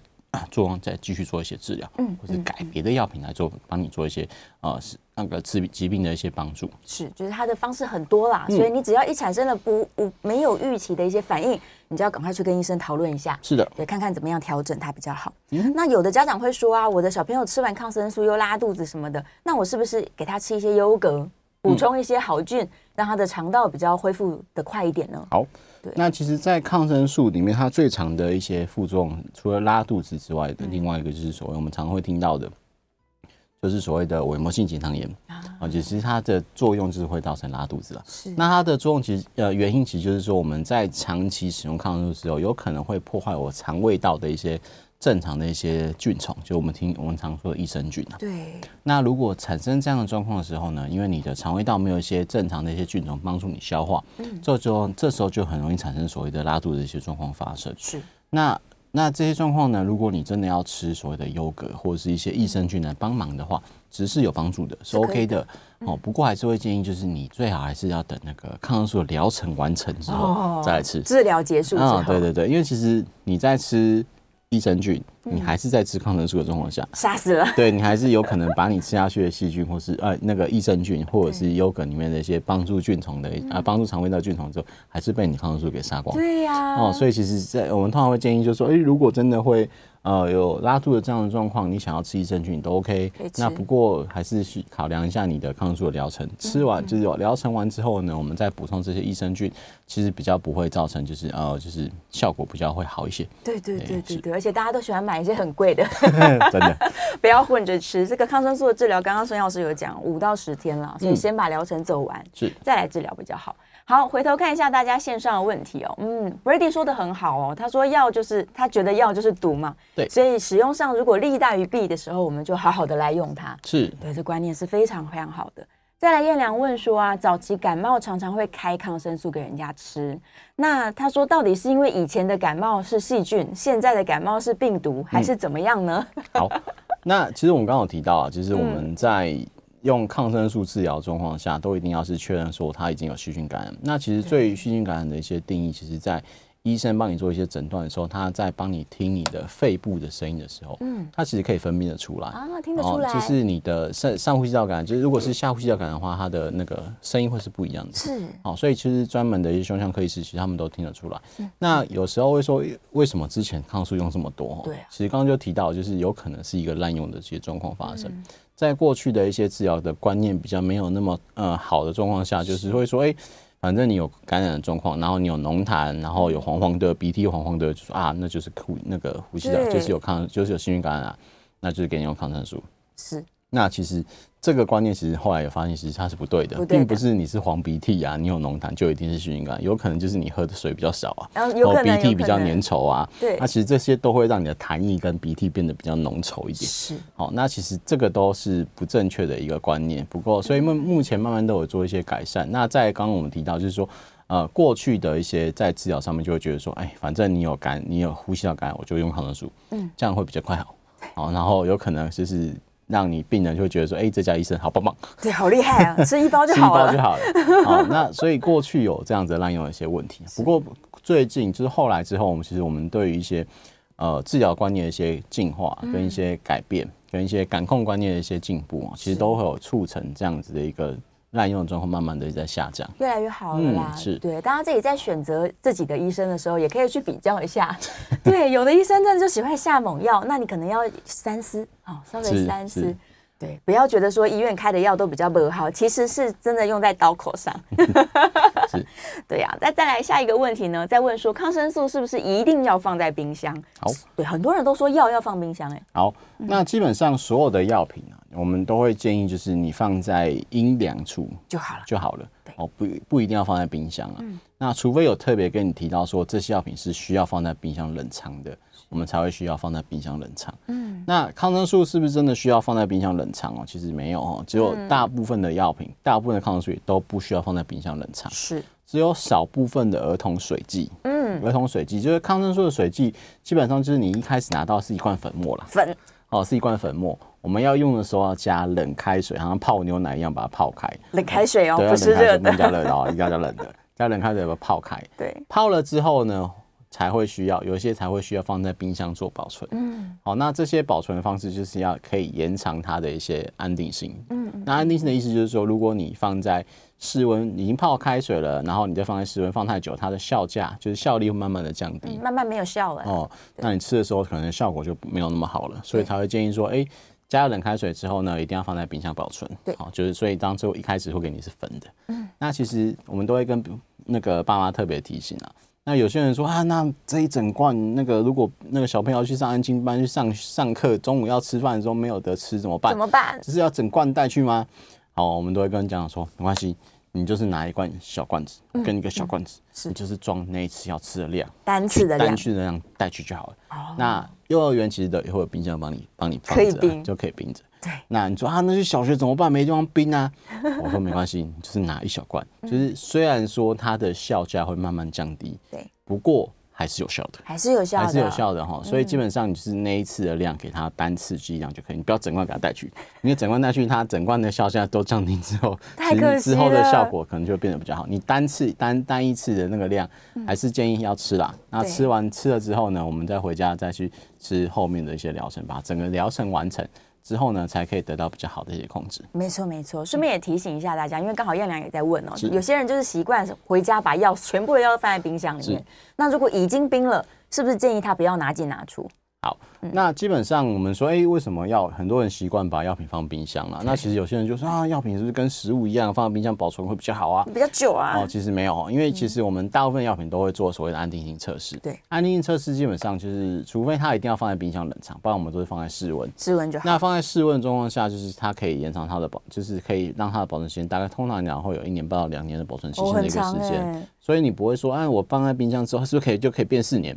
作用再继续做一些治疗，嗯，或者改别的药品来做，帮你做一些呃是那个治疾病的一些帮助。是，就是它的方式很多啦，所以你只要一产生了不无没有预期的一些反应，你就要赶快去跟医生讨论一下。是的，对，看看怎么样调整它比较好。嗯，那有的家长会说啊，我的小朋友吃完抗生素又拉肚子什么的，那我是不是给他吃一些优格，补充一些好菌，让他的肠道比较恢复的快一点呢？好。对。那其实，在抗生素里面，它最常的一些副作用，除了拉肚子之外的，嗯、另外一个就是所谓我们常会听到的，就是所谓的伪膜性结肠炎啊。其实它的作用就是会造成拉肚子了。是。那它的作用其实呃原因其实就是说，我们在长期使用抗生素之后，有可能会破坏我肠胃道的一些。正常的一些菌虫，就我们听我们常说的益生菌啊。对。那如果产生这样的状况的时候呢，因为你的肠胃道没有一些正常的一些菌丛帮助你消化，嗯，这就这时候就很容易产生所谓的拉肚子的一些状况发生。是。那那这些状况呢，如果你真的要吃所谓的优格或者是一些益生菌来帮忙的话，只是有帮助的，是 OK 的哦。不过还是会建议，就是你最好还是要等那个抗生素的疗程完成之后再来吃。治疗结束之后。对对对，因为其实你在吃。益生菌，你还是在吃抗生素的状况下杀死了，对，你还是有可能把你吃下去的细菌，或是呃那个益生菌，或者是优格里面的一些帮助菌虫的啊帮助肠胃道菌虫之后，还是被你抗生素给杀光。对呀，哦，所以其实，在我们通常会建议，就是说，哎，如果真的会。呃，有拉肚的这样的状况，你想要吃益生菌都 OK。那不过还是去考量一下你的抗生素的疗程。吃完就是疗程完之后呢，我们再补充这些益生菌，其实比较不会造成就是呃就是效果比较会好一些。对对对对对，而且大家都喜欢买一些很贵的，真的不要混着吃。这个抗生素的治疗，刚刚孙药师有讲五到十天了，所以先把疗程走完，是再来治疗比较好。好，回头看一下大家线上的问题哦。嗯，Brady 说的很好哦，他说药就是他觉得药就是毒嘛，对，所以使用上如果利大于弊的时候，我们就好好的来用它。是对，这观念是非常非常好的。再来，燕良问说啊，早期感冒常常会开抗生素给人家吃，那他说到底是因为以前的感冒是细菌，现在的感冒是病毒，还是怎么样呢？嗯、好，那其实我们刚刚有提到啊，就是我们在、嗯。用抗生素治疗状况下，都一定要是确认说他已经有细菌感染。那其实对于细菌感染的一些定义，其实，在医生帮你做一些诊断的时候，他在帮你听你的肺部的声音的时候，嗯，他其实可以分辨得出来啊，听得出来。就是你的上上呼吸道感染，就是如果是下呼吸道感染的话，它的那个声音会是不一样的。是，哦，所以其实专门的一些胸腔科医师，其实他们都听得出来。那有时候会说，为什么之前抗生素用这么多？对，其实刚刚就提到，就是有可能是一个滥用的这些状况发生。在过去的一些治疗的观念比较没有那么呃好的状况下，就是会说，哎，反正你有感染的状况，然后你有浓痰，然后有黄黄的鼻涕，黄黄的，就说啊，那就是呼那个呼吸道就是有抗，就是有细菌感染，那就是给你用抗生素。是。那其实这个观念其实后来有发现，其实它是不对的，不对的，并不是你是黄鼻涕啊，你有浓痰就一定是细菌感染，有可能就是你喝的水比较少啊，然后鼻涕比较粘稠啊，对，那其实这些都会让你的痰液跟鼻涕变得比较浓稠一点。是，好，那其实这个都是不正确的一个观念。不过，所以目目前慢慢都有做一些改善。那在刚刚我们提到，就是说。呃过去的一些在治疗上面就会觉得说，哎，反正你有感，你有呼吸道感染，我就用抗生素，嗯，这样会比较快好。好，然后有可能就是让你病人就会觉得说，哎，这家医生好棒棒，对，好厉害啊，吃一包就好了，吃一包就好了。好，那所以过去有这样子滥用的一些问题，不过最近就是后来之后，我们其实我们对于一些呃治疗观念的一些进化跟一些改变，嗯、跟一些感控观念的一些进步啊，其实都会有促成这样子的一个。滥用的状况慢慢的在下降，越来越好了啦。嗯、是对，大家自己在选择自己的医生的时候，也可以去比较一下。对，有的医生真的就喜欢下猛药，那你可能要三思，哦，稍微三思。对，不要觉得说医院开的药都比较不好，其实是真的用在刀口上。是对呀、啊。再再来下一个问题呢？再问说抗生素是不是一定要放在冰箱？好，对，很多人都说药要放冰箱、欸，哎，好，那基本上所有的药品啊，我们都会建议就是你放在阴凉处就好了，就好了。对，哦，不不一定要放在冰箱啊。嗯、那除非有特别跟你提到说这些药品是需要放在冰箱冷藏的。我们才会需要放在冰箱冷藏。嗯，那抗生素是不是真的需要放在冰箱冷藏哦？其实没有哦，只有大部分的药品，大部分的抗生素也都不需要放在冰箱冷藏。是，只有少部分的儿童水剂。嗯，儿童水剂就是抗生素的水剂，基本上就是你一开始拿到是一罐粉末了。粉哦，是一罐粉末。我们要用的时候要加冷开水，好像泡牛奶一样把它泡开。冷开水哦，不是热的，不加热的哦，一定要加冷的，加冷开水把它泡开。对，泡了之后呢？才会需要，有一些才会需要放在冰箱做保存。嗯，好，那这些保存的方式就是要可以延长它的一些安定性。嗯，那安定性的意思就是说，如果你放在室温已经泡开水了，然后你再放在室温放太久，它的效价就是效力会慢慢的降低，嗯、慢慢没有效了。哦，那你吃的时候可能效果就没有那么好了，所以才会建议说，哎、欸，加了冷开水之后呢，一定要放在冰箱保存。对，好，就是所以当初一开始会给你是分的。嗯，那其实我们都会跟那个爸妈特别提醒啊。那有些人说啊，那这一整罐那个，如果那个小朋友去上安亲班去上上课，中午要吃饭的时候没有得吃怎么办？怎么办？就是要整罐带去吗？好，我们都会跟家长说，没关系，你就是拿一罐小罐子，跟一个小罐子，你就是装那一次要吃的量，单次的量，单次的量带去就好了。哦、那幼儿园其实都也会有冰箱帮你帮你放着，啊，就可以冰着。对，那你说啊，那去小学怎么办？没地方冰啊？我说没关系，就是拿一小罐，就是虽然说它的效价会慢慢降低，对，不过还是有效的，还是有效的，还是有效的哈。所以基本上你就是那一次的量给它单次剂量就可以，你不要整罐给它带去，因为整罐带去，它整罐的效价都降低之后，太可惜了，之后的效果可能就会变得比较好。你单次单单一次的那个量，还是建议要吃啦。那吃完吃了之后呢，我们再回家再去吃后面的一些疗程，把整个疗程完成。之后呢，才可以得到比较好的一些控制。没错，没错。顺便也提醒一下大家，因为刚好燕良也在问哦、喔，有些人就是习惯回家把药全部的药放在冰箱里面。那如果已经冰了，是不是建议他不要拿进拿出？好，那基本上我们说，哎、欸，为什么要很多人习惯把药品放冰箱啊？那其实有些人就说啊，药品是不是跟食物一样，放在冰箱保存会比较好啊？比较久啊？哦，其实没有，因为其实我们大部分药品都会做所谓的安定性测试。对，安定性测试基本上就是，除非它一定要放在冰箱冷藏，不然我们都是放在室温。室温就好。那放在室温状况下，就是它可以延长它的保，就是可以让它的保存时间大概通常讲会有一年半到两年的保存期限的一个时间。哦所以你不会说，哎，我放在冰箱之后，是不是可以就可以变四年？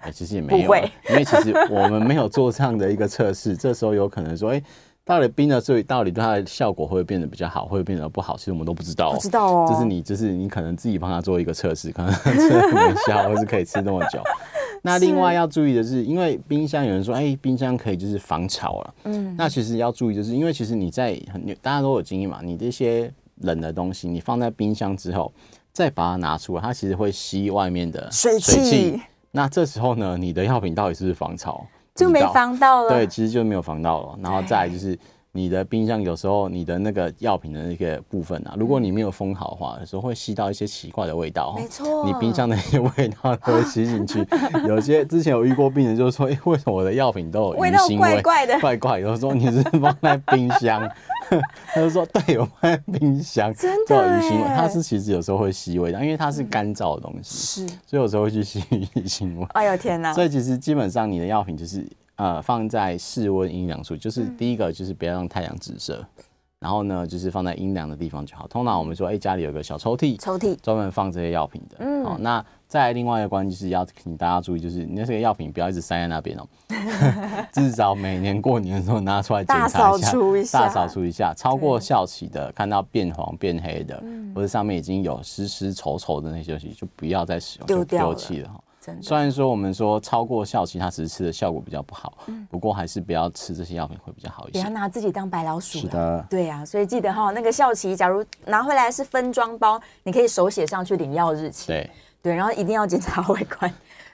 哎，其实也没有，会因为其实我们没有做这样的一个测试。这时候有可能说，哎，到底冰了之后，到底对它的效果会变得比较好，会变得不好？其实我们都不知道。不知道哦。就是你，就是你可能自己帮他做一个测试，可能吃了没效，或是可以吃那么久。那另外要注意的是，因为冰箱有人说，哎，冰箱可以就是防潮了。嗯。那其实要注意，就是因为其实你在很大家都有经验嘛，你这些冷的东西，你放在冰箱之后。再把它拿出来，它其实会吸外面的水汽。那这时候呢，你的药品到底是不是防潮？就没防到了。对，其实就没有防到了。然后再来就是你的冰箱，有时候你的那个药品的那个部分啊，如果你没有封好的话，有时候会吸到一些奇怪的味道。没错，你冰箱的一些味道都会吸进去。有些之前有遇过病人就是说，哎，为什么我的药品都有味？怪怪的，怪怪。有时候你是放在冰箱。他就说：“对，有放在冰箱，真的，鱼腥味。它是其实有时候会吸味的，因为它是干燥的东西，是，所以有时候会去吸鱼腥味。哎呦天哪！所以其实基本上你的药品就是呃放在室温阴凉处，就是第一个就是不要让太阳直射，然后呢，就是放在阴凉的地方就好。通常我们说，哎、欸，家里有个小抽屉，抽屉专门放这些药品的。嗯，好，那再另外一个关键就是要请大家注意，就是你那这个药品不要一直塞在那边哦、喔，至少每年过年的时候拿出来检查一下，大扫除一下，大扫除一下。超过效期的，看到变黄变黑的，或者上面已经有湿湿稠稠的那些东西，就不要再使用，丢丢弃了哈。虽然说我们说超过效期，它只是吃的效果比较不好，不过还是不要吃这些药品会比较好一些。不要拿自己当白老鼠。是的，对呀、啊，所以记得哈，那个效期，假如拿回来是分装包，你可以手写上去领药日期。对对，然后一定要检查外观。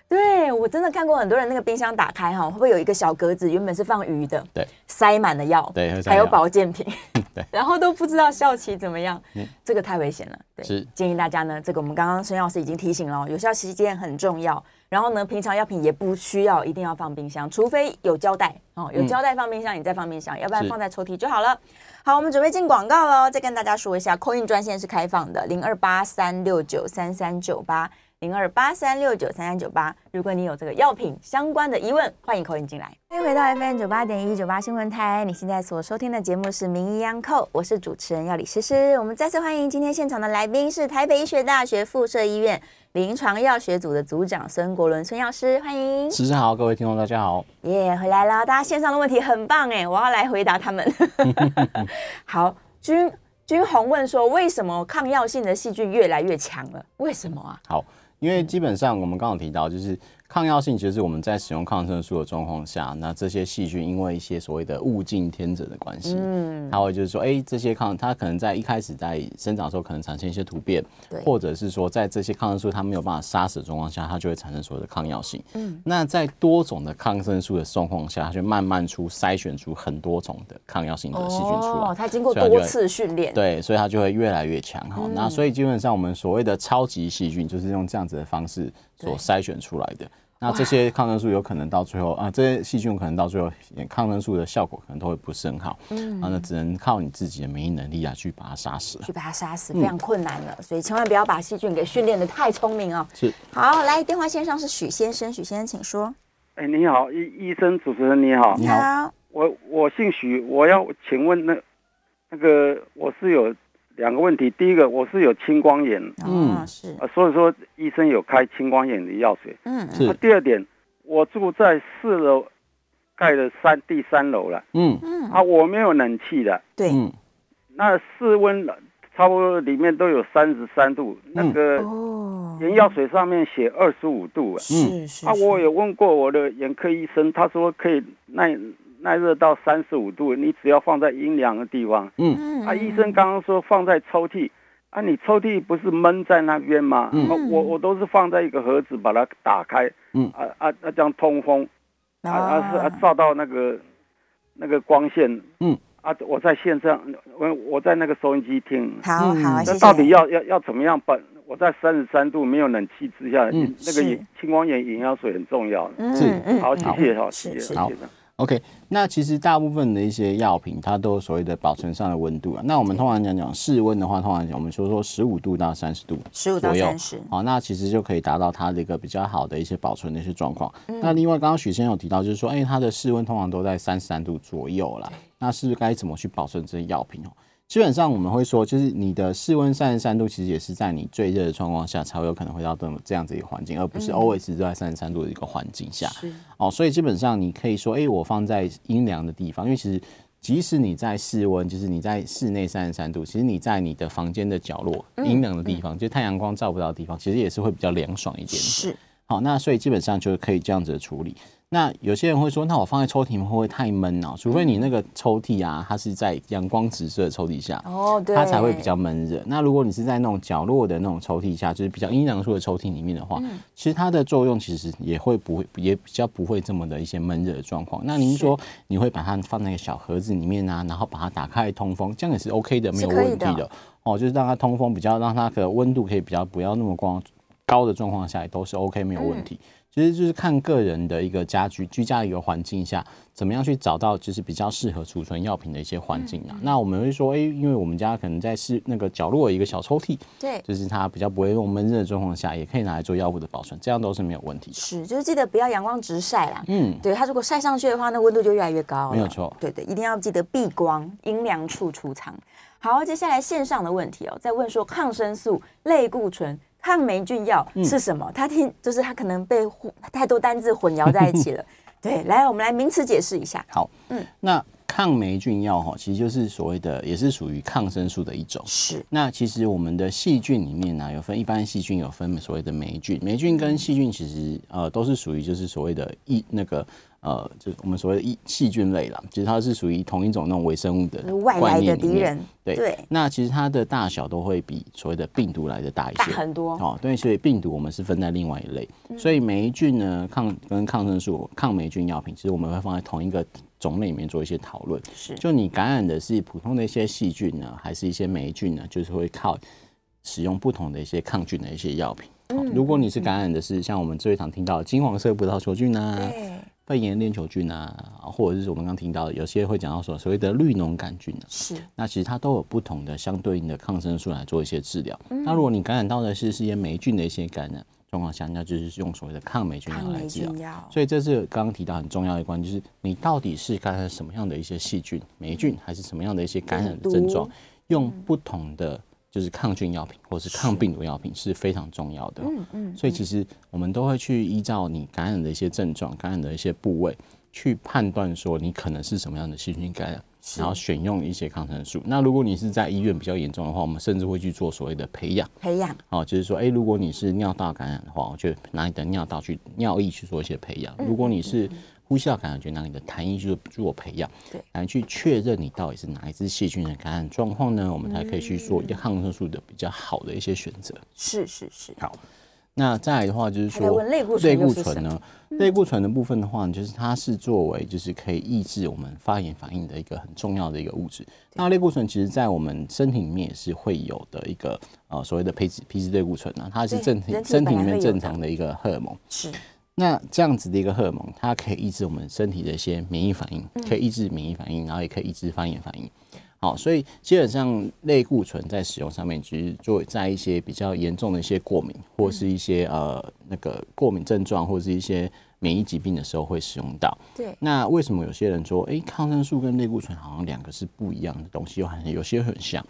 对，我真的看过很多人那个冰箱打开哈，会不会有一个小格子，原本是放鱼的，对，塞满了药，对，还有保健品，对，然后都不知道效期怎么样，嗯、这个太危险了。对，是建议大家呢，这个我们刚刚孙药师已经提醒了，有效期间很重要。然后呢，平常药品也不需要一定要放冰箱，除非有胶带哦，有胶带放冰箱，你再放冰箱，嗯、要不然放在抽屉就好了。好，我们准备进广告喽，再跟大家说一下，call in 专线是开放的，零二八三六九三三九八。零二八三六九三三九八，如果你有这个药品相关的疑问，欢迎扣音进来。欢迎回到 FM 九八点一九八新闻台，你现在所收听的节目是《名医央叩》，我是主持人药理诗诗。我们再次欢迎今天现场的来宾是台北医学大学附设医院临床药学组的组长孙国伦孙药师，欢迎。诗诗好，各位听众大家好。耶，yeah, 回来了，大家线上的问题很棒哎，我要来回答他们。好，君君宏问说，为什么抗药性的细菌越来越强了？为什么啊？好。因为基本上我们刚刚提到，就是抗药性，其实是我们在使用抗生素的状况下，那这些细菌因为一些所谓的物竞天择的关系，嗯，它会就是说，哎，这些抗它可能在一开始在生长的时候可能产生一些突变，对，或者是说在这些抗生素它没有办法杀死的状况下，它就会产生所谓的抗药性。嗯，那在多种的抗生素的状况下，它就慢慢出筛选出很多种的抗药性的细菌出来。哦，它经过多次训练，对，所以它就会越来越强。哈，嗯，那所以基本上我们所谓的超级细菌就是用这样子的方式所筛选出来的。那这些抗生素有可能到最后啊，这些细菌可能到最后，抗生素的效果可能都会不是很好，嗯，啊，那只能靠你自己的免疫能力啊，去把它杀死，去把它杀死，非常困难了，所以千万不要把细菌给训练的太聪明哦。是，好，来电话线上是许先生，许先生请说。哎，你好，医医生主持人你好，你好，我我姓许，我要请问那那个我是有。两个问题，第一个我是有青光眼，嗯，是。啊，所以说医生有开青光眼的药水，嗯，是。第二点，我住在四楼盖的三第三楼了，嗯。嗯，啊，我没有冷气的，对，嗯，那室温差不多里面都有三十三度，那个眼药水上面写二十五度，是是，啊，我有问过我的眼科医生，他说可以耐。耐热到三十五度，你只要放在阴凉的地方。嗯，啊，医生刚刚说放在抽屉，啊，你抽屉不是闷在那边吗？嗯，我我都是放在一个盒子，把它打开。嗯，啊啊啊，这样通风。啊啊是啊，照到那个那个光线。嗯，啊，我在线上，我我在那个收音机听。好好，那到底要要要怎么样办？我在三十三度没有冷气之下，那个眼青光眼眼药水很重要。嗯，好，谢谢，好，谢谢，好。OK，那其实大部分的一些药品，它都有所谓的保存上的温度啊。那我们通常讲讲室温的话，通常讲我们说说十五度到三十度，十五到三十，好，那其实就可以达到它的一个比较好的一些保存的一些状况。嗯、那另外，刚刚许先生有提到，就是说，哎、欸，它的室温通常都在三十三度左右啦。那是不是该怎么去保存这些药品哦？基本上我们会说，就是你的室温三十三度，其实也是在你最热的状况下才会有可能会到这么这样子一个环境，而不是 always 都在三十三度的一个环境下。哦，所以基本上你可以说，哎，我放在阴凉的地方，因为其实即使你在室温，就是你在室内三十三度，其实你在你的房间的角落阴凉的地方，就太阳光照不到的地方，其实也是会比较凉爽一点。是。好，那所以基本上就可以这样子的处理。那有些人会说，那我放在抽屉会不会太闷呢？除非你那个抽屉啊，它是在阳光直射的抽屉下，哦，对，它才会比较闷热。那如果你是在那种角落的那种抽屉下，就是比较阴凉处的抽屉里面的话，其实它的作用其实也会不会也比较不会这么的一些闷热的状况。那您说你会把它放在一个小盒子里面啊，然后把它打开通风，这样也是 OK 的，没有问题的。哦，就是让它通风，比较让它的温度可以比较不要那么光。高的状况下，也都是 OK 没有问题。其实就是看个人的一个家居居家的一个环境下，怎么样去找到就是比较适合储存药品的一些环境啊。那我们会说，哎，因为我们家可能在是那个角落有一个小抽屉，对，就是它比较不会用闷热的状况下，也可以拿来做药物的保存，这样都是没有问题的。是，就是记得不要阳光直晒啦。嗯，对，它如果晒上去的话，那温度就越来越高。没有错。对对，一定要记得避光，阴凉处储藏。好，接下来线上的问题哦，在问说抗生素、类固醇。抗霉菌药是什么？嗯、他听就是他可能被太多单字混淆在一起了。对，来，我们来名词解释一下。好，嗯，那抗霉菌药哈，其实就是所谓的，也是属于抗生素的一种。是。那其实我们的细菌里面呢、啊，有分一般细菌，有分所谓的霉菌。霉菌跟细菌其实呃都是属于就是所谓的一那个。呃，就是我们所谓的细细菌类啦，其实它是属于同一种那种微生物的外来的敌人。对对，那其实它的大小都会比所谓的病毒来的大一些，大很多。哦，对，所以病毒我们是分在另外一类。嗯、所以霉菌呢，抗跟抗生素、抗霉菌药品，其实我们会放在同一个种类里面做一些讨论。是，就你感染的是普通的一些细菌呢，还是一些霉菌呢？就是会靠使用不同的一些抗菌的一些药品。嗯、如果你是感染的是像我们最常听到的金黄色葡萄球菌啊。肺炎链球菌啊，或者是我们刚听到的，有些会讲到说所谓的绿脓杆菌啊，是，那其实它都有不同的相对应的抗生素来做一些治疗。嗯、那如果你感染到的是是一些霉菌的一些感染状况下，那就是用所谓的抗霉菌药来治疗。所以这是刚刚提到很重要的一关，就是你到底是感染什么样的一些细菌，霉菌还是什么样的一些感染的症状，用不同的。就是抗菌药品或是抗病毒药品是非常重要的，嗯嗯，所以其实我们都会去依照你感染的一些症状、感染的一些部位去判断说你可能是什么样的细菌感染，然后选用一些抗生素。那如果你是在医院比较严重的话，我们甚至会去做所谓的培养，培养，哦，就是说，哎，如果你是尿道感染的话，我就拿你的尿道去尿液去做一些培养。如果你是呼吸道感染，就拿你的痰液去做培养，对，来去确认你到底是哪一支细菌的感染状况呢？我们才可以去做一个抗生素的比较好的一些选择。是是是。好，那再来的话就是说，类固醇，类固醇呢？类固醇的部分的话，就是它是作为就是可以抑制我们发炎反应的一个很重要的一个物质。那类固醇其实在我们身体里面也是会有的一个呃所谓的皮质皮质类固醇呢，它是正体身体里面正常的一个荷尔蒙。是。那这样子的一个荷尔蒙，它可以抑制我们身体的一些免疫反应，可以抑制免疫反应，然后也可以抑制发炎反应。好，所以基本上类固醇在使用上面，其实就在一些比较严重的一些过敏，或是一些呃那个过敏症状，或是一些免疫疾病的时候会使用到。对。那为什么有些人说，哎，抗生素跟类固醇好像两个是不一样的东西，又好像有些很像？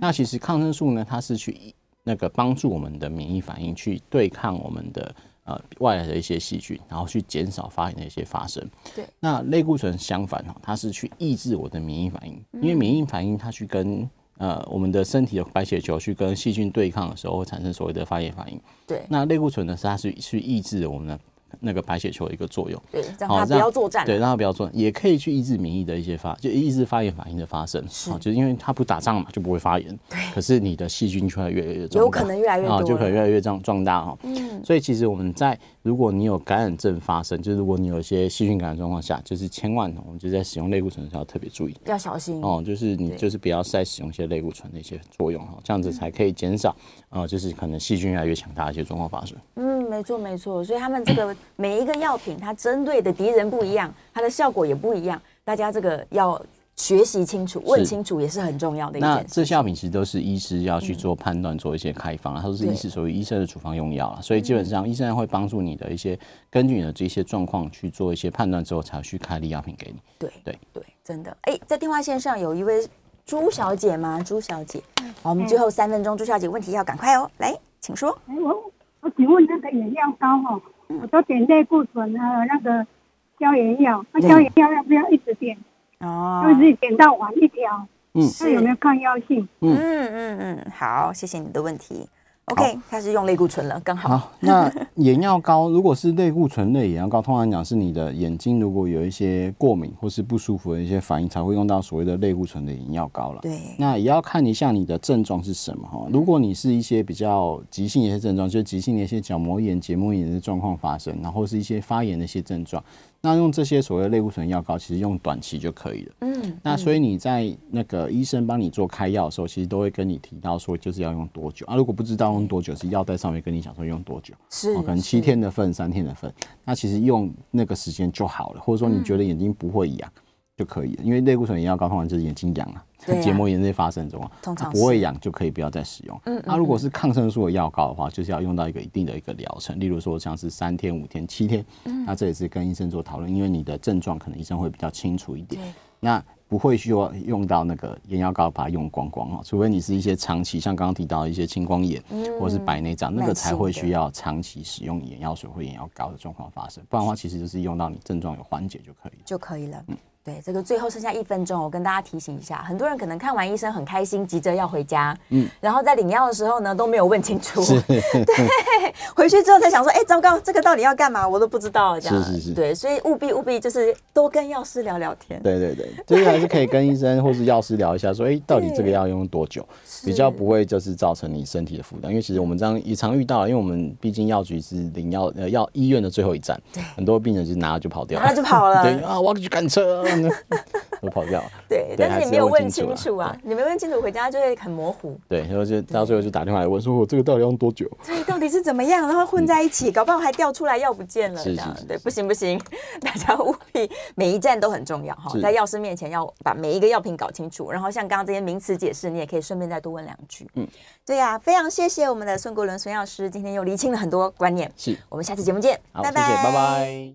那其实抗生素呢，它是去那个帮助我们的免疫反应去对抗我们的。呃，外来的一些细菌，然后去减少发炎的一些发生。对，那类固醇相反哈，它是去抑制我的免疫反应，因为免疫反应它去跟呃我们的身体的白血球去跟细菌对抗的时候，会产生所谓的发炎反应。对，那类固醇呢，是它是去抑制我们的。那个白血球的一个作用，对，让它不要作战，对，让它不要作战，也可以去抑制免疫的一些发，就抑制发炎反应的发生，是，就是因为它不打仗嘛，就不会发炎，对。可是你的细菌却越来越重，有可能越来越多，就可能越来越壮壮大哈。嗯，所以其实我们在如果你有感染症发生，就是如果你有一些细菌感染状况下，就是千万我们就在使用类固醇的时候要特别注意，要小心。哦，就是你就是不要再使用一些类固醇的一些作用哈，这样子才可以减少啊，就是可能细菌越来越强大的一些状况发生。嗯，没错没错，所以他们这个每一个药品。它针对的敌人不一样，它的效果也不一样，大家这个要学习清楚、问清楚也是很重要的一件事。那这些药品其实都是医师要去做判断、做一些开方，它都是医师属于医生的处方用药了，所以基本上医生会帮助你的一些根据你的这些状况去做一些判断之后，才去开立药品给你。对对对，真的。哎，在电话线上有一位朱小姐吗？朱小姐，好，我们最后三分钟，朱小姐问题要赶快哦，来，请说。哎，我我请问那个眼药膏哈？我都点类固醇啊那个消炎药，那消炎药要不要一直点？哦，就是点到完一条。嗯，那有没有抗药性？嗯嗯嗯嗯，好，谢谢你的问题。OK，开始用类固醇了，刚好。好，那眼药膏如果是类固醇类眼药膏，通常讲是你的眼睛如果有一些过敏或是不舒服的一些反应，才会用到所谓的类固醇的眼药膏了。对，那也要看一下你的症状是什么哈。如果你是一些比较急性的一些症状，就是急性的一些角膜炎、结膜炎的状况发生，然后是一些发炎的一些症状。那用这些所谓类固醇药膏，其实用短期就可以了。嗯，那所以你在那个医生帮你做开药的时候，其实都会跟你提到说，就是要用多久啊？如果不知道用多久，是药袋上面跟你讲说用多久，是可能七天的份、三天的份。那其实用那个时间就好了，或者说你觉得眼睛不会痒就可以了，因为类固醇眼药膏通常就是眼睛痒啊。结膜炎这些发生中啊，通常不会痒就可以不要再使用。嗯，那如果是抗生素的药膏的话，就是要用到一个一定的一个疗程，例如说像是三天、五天、七天。嗯，那这也是跟医生做讨论，因为你的症状可能医生会比较清楚一点。那不会需要用到那个眼药膏把它用光光哦，除非你是一些长期，像刚刚提到的一些青光眼，或是白内障，那个才会需要长期使用眼药水或眼药膏的状况发生。不然的话，其实就是用到你症状有缓解就可以就可以了。嗯。对，这个最后剩下一分钟，我跟大家提醒一下，很多人可能看完医生很开心，急着要回家，嗯，然后在领药的时候呢都没有问清楚，对，回去之后才想说，哎，糟糕，这个到底要干嘛？我都不知道，这样是是是，对，所以务必务必就是多跟药师聊聊天，对对对，就是还是可以跟医生或是药师聊一下，说，哎，到底这个药用多久，比较不会就是造成你身体的负担，因为其实我们这样也常遇到，因为我们毕竟药局是领药呃药医院的最后一站，对，很多病人就拿了就跑掉了，拿了就跑了，对啊，我要去赶车。都跑掉了，对，但是你没有问清楚啊，你没问清楚，回家就会很模糊，对，然后就到最后就打电话来问，说我这个到底要用多久？这到底是怎么样？然后混在一起，搞不好还掉出来药不见了，这样对，不行不行，大家务必每一站都很重要哈，在药师面前要把每一个药品搞清楚，然后像刚刚这些名词解释，你也可以顺便再多问两句，嗯，对呀，非常谢谢我们的孙国伦孙药师，今天又厘清了很多观念，是，我们下次节目见，拜拜，拜拜。